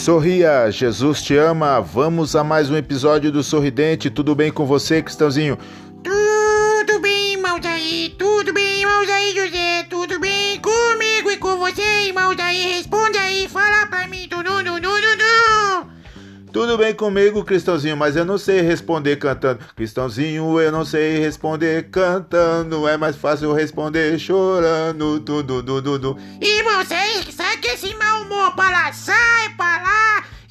Sorria, Jesus te ama. Vamos a mais um episódio do Sorridente. Tudo bem com você, Cristãozinho? Tudo bem, irmãos aí? Tudo bem, irmãos aí, José? Tudo bem comigo e com você, irmãos aí? Responde aí, fala pra mim, tudo, tudo, tudo. Tudo bem comigo, Cristãozinho, mas eu não sei responder cantando. Cristãozinho, eu não sei responder cantando. É mais fácil responder chorando. Tudo, tudo, tudo. Irmão, sai, sai que esse mau humor pra lá, sai.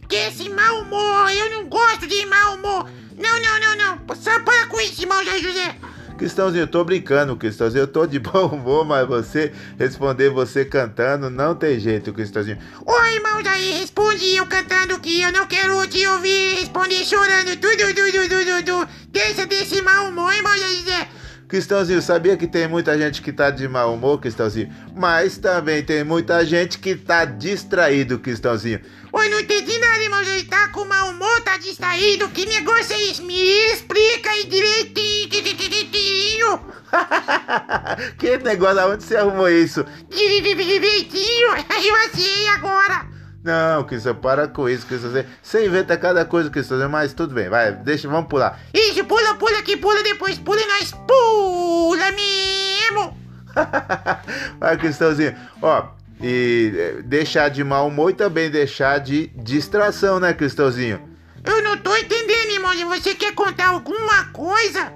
Que esse mau humor, eu não gosto de mau humor. Não, não, não, não. Só para com isso, irmão José. Cristãozinho, eu tô brincando, Cristãozinho. Eu tô de bom humor, mas você responder você cantando não tem jeito, Cristãozinho. Oi, irmãos aí, responde eu cantando que eu não quero te ouvir responder chorando. Tudo, tudo, tudo, tudo. Deixa desse mau humor, irmão José. Cristãozinho, sabia que tem muita gente que tá de mau humor, Cristãozinho? Mas também tem muita gente que tá distraído, Cristãozinho. Oi, não entendi nada, irmão Zé. Tá com mau humor, tá distraído? Que negócio é esse? Me explica aí direitinho. Direitinho. que negócio, aonde você arrumou isso? Direitinho. Eu achei agora. Não, Cristão, para com isso, Cristão. Você inventa cada coisa, Cristão, mas tudo bem, vai, deixa, vamos pular. Isso, pula, pula aqui, pula depois, pula e nós pula mesmo. vai, Cristãozinho, ó, e eh, deixar de mau humor e também deixar de distração, né, Cristãozinho? Eu não tô entendendo, irmão. Você quer contar alguma coisa?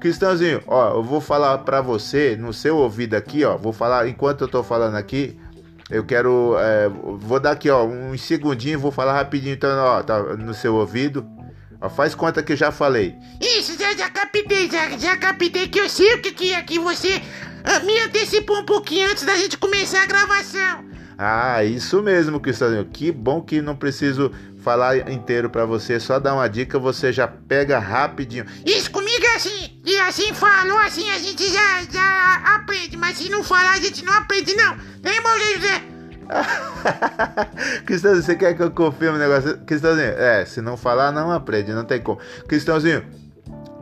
Cristãozinho, ó, eu vou falar pra você no seu ouvido aqui, ó. Vou falar enquanto eu tô falando aqui. Eu quero. é, vou dar aqui, ó, uns segundinhos, vou falar rapidinho, então, ó, tá no seu ouvido. Ó, faz conta que eu já falei. Isso, já, já captei, já, já captei que eu sei o que, que é que você ah, me antecipou um pouquinho antes da gente começar a gravação. Ah, isso mesmo, Cristãozinho. Que bom que não preciso falar inteiro pra você. Só dar uma dica, você já pega rapidinho. Isso e assim falou, assim a gente já, já aprende, mas se não falar a gente não aprende não. Irmão José? Cristãozinho, você quer que eu confirme o negócio? Cristãozinho, é, se não falar, não aprende, não tem como. Cristãozinho,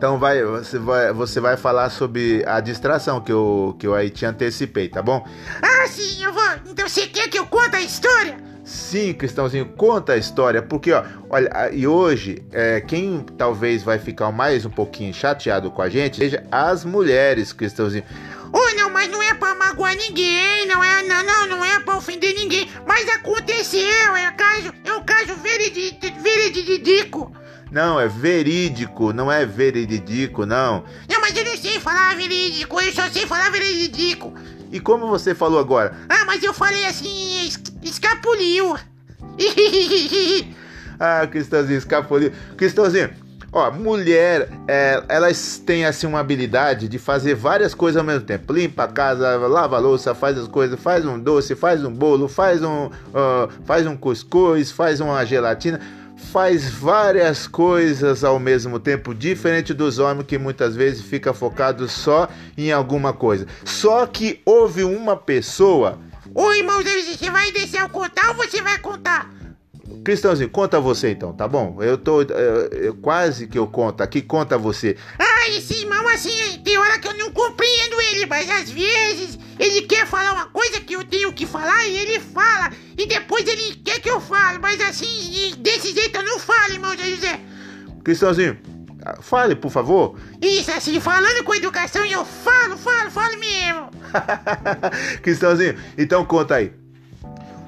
então vai, você vai, você vai falar sobre a distração que eu, que eu aí te antecipei, tá bom? Ah, sim, eu vou. Então você quer que eu conte a história? Sim, Cristãozinho, conta a história, porque ó, olha, e hoje, é, quem talvez vai ficar mais um pouquinho chateado com a gente, seja as mulheres, Cristãozinho. Oh, não, mas não é pra magoar ninguém, não é, não, não, não é pra ofender ninguém. Mas aconteceu, é caso, é um caso veridico. Não, é verídico, não é veridico, não. Não, mas eu não sei falar verídico, eu só sei falar veridico. E como você falou agora? Ah, mas eu falei assim, es- escapuliu. Ah, Cristãozinho, escapuliu. Cristãozinho, ó, mulher, é, elas têm assim uma habilidade de fazer várias coisas ao mesmo tempo. Limpa a casa, lava a louça, faz as coisas, faz um doce, faz um bolo, faz um, ah, faz um cuscuz, faz uma gelatina. Faz várias coisas ao mesmo tempo, diferente dos homens que muitas vezes fica focado só em alguma coisa. Só que houve uma pessoa Ô, irmão, você vai deixar eu contar ou você vai contar? Cristãozinho, conta você então, tá bom? Eu tô. eu- eu- quase que eu conto aqui, conta você. Ah, esse irmão assim, tem hora que eu não compreendo ele, mas às vezes ele quer falar uma coisa que eu tenho que falar e ele fala. E depois ele quer que eu fale, mas assim, desse jeito eu não falo, irmão José. Cristãozinho, ah, fale, por favor. Isso, assim, falando com educação eu falo, falo, falo mesmo. Cristãozinho, então conta aí.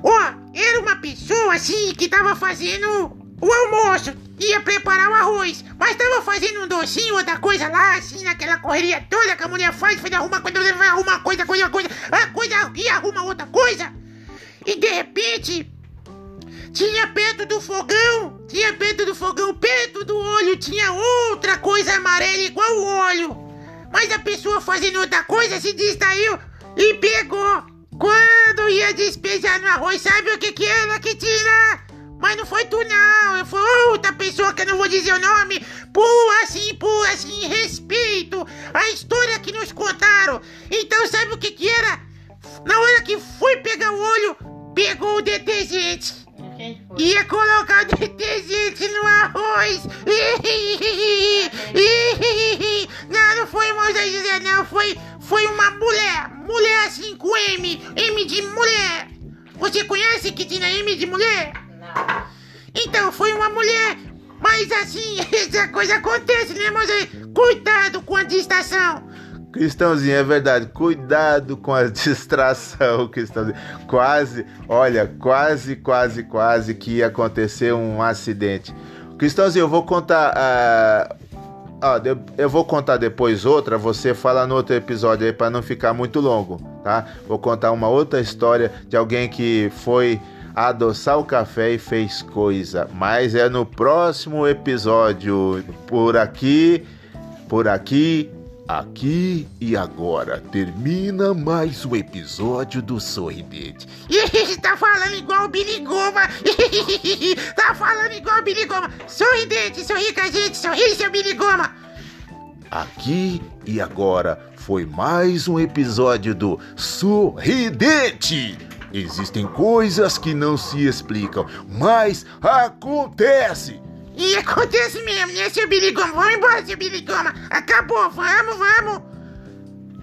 Ó, era uma pessoa assim que tava fazendo o almoço, ia preparar o arroz, mas tava fazendo um docinho, outra coisa lá, assim, naquela correria toda que a mulher faz, faz arruma coisa, vai arrumar coisa, coisa, coisa, a coisa e arruma outra coisa. E de repente, tinha perto do fogão, tinha perto do fogão, perto do olho, tinha outra coisa amarela igual o olho. Mas a pessoa fazendo outra coisa se distraiu e pegou. Quando ia despejar no arroz, sabe o que que era que tira? Mas não foi tu não, foi outra pessoa que eu não vou dizer o nome. Por assim, por assim, respeito a história que nos contaram. Então sabe o que que era? Na hora que foi pegar o olho, pegou o detergente. Ia colocar o detergente no arroz. Não, não foi irmão Zé José, não. Foi, foi uma mulher. Mulher assim com M. M de mulher. Você conhece que tinha M de mulher? Não. Então, foi uma mulher. Mas assim, essa coisa acontece, né, moça? Cuidado com a distração. Cristãozinho, é verdade. Cuidado com a distração, Cristãozinho. Quase, olha, quase, quase, quase que ia acontecer um acidente. Cristãozinho, eu vou contar. Uh, ah, eu vou contar depois outra, você fala no outro episódio aí para não ficar muito longo, tá? Vou contar uma outra história de alguém que foi adoçar o café e fez coisa, mas é no próximo episódio. Por aqui, por aqui Aqui e agora termina mais um episódio do Sorridente. tá falando igual o Billy Goma. tá falando igual o Billy Goma. Sorridente, sorri com a gente, sorri, seu Billy Goma. Aqui e agora foi mais um episódio do Sorridente. Existem coisas que não se explicam, mas acontece. E acontece mesmo, né, seu Biligoma? Vamos embora, seu Biligoma. Acabou, vamos, vamos.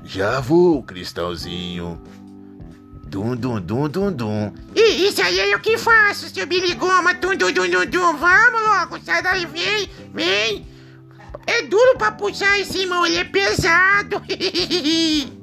Já vou, Cristãozinho. Dum, dum, dum, dum, dum. E isso aí é o que faço, seu Biligoma. Dum, dum, dum, dum, dum. Vamos logo, sai daí, vem, vem. É duro pra puxar esse mão, ele é pesado.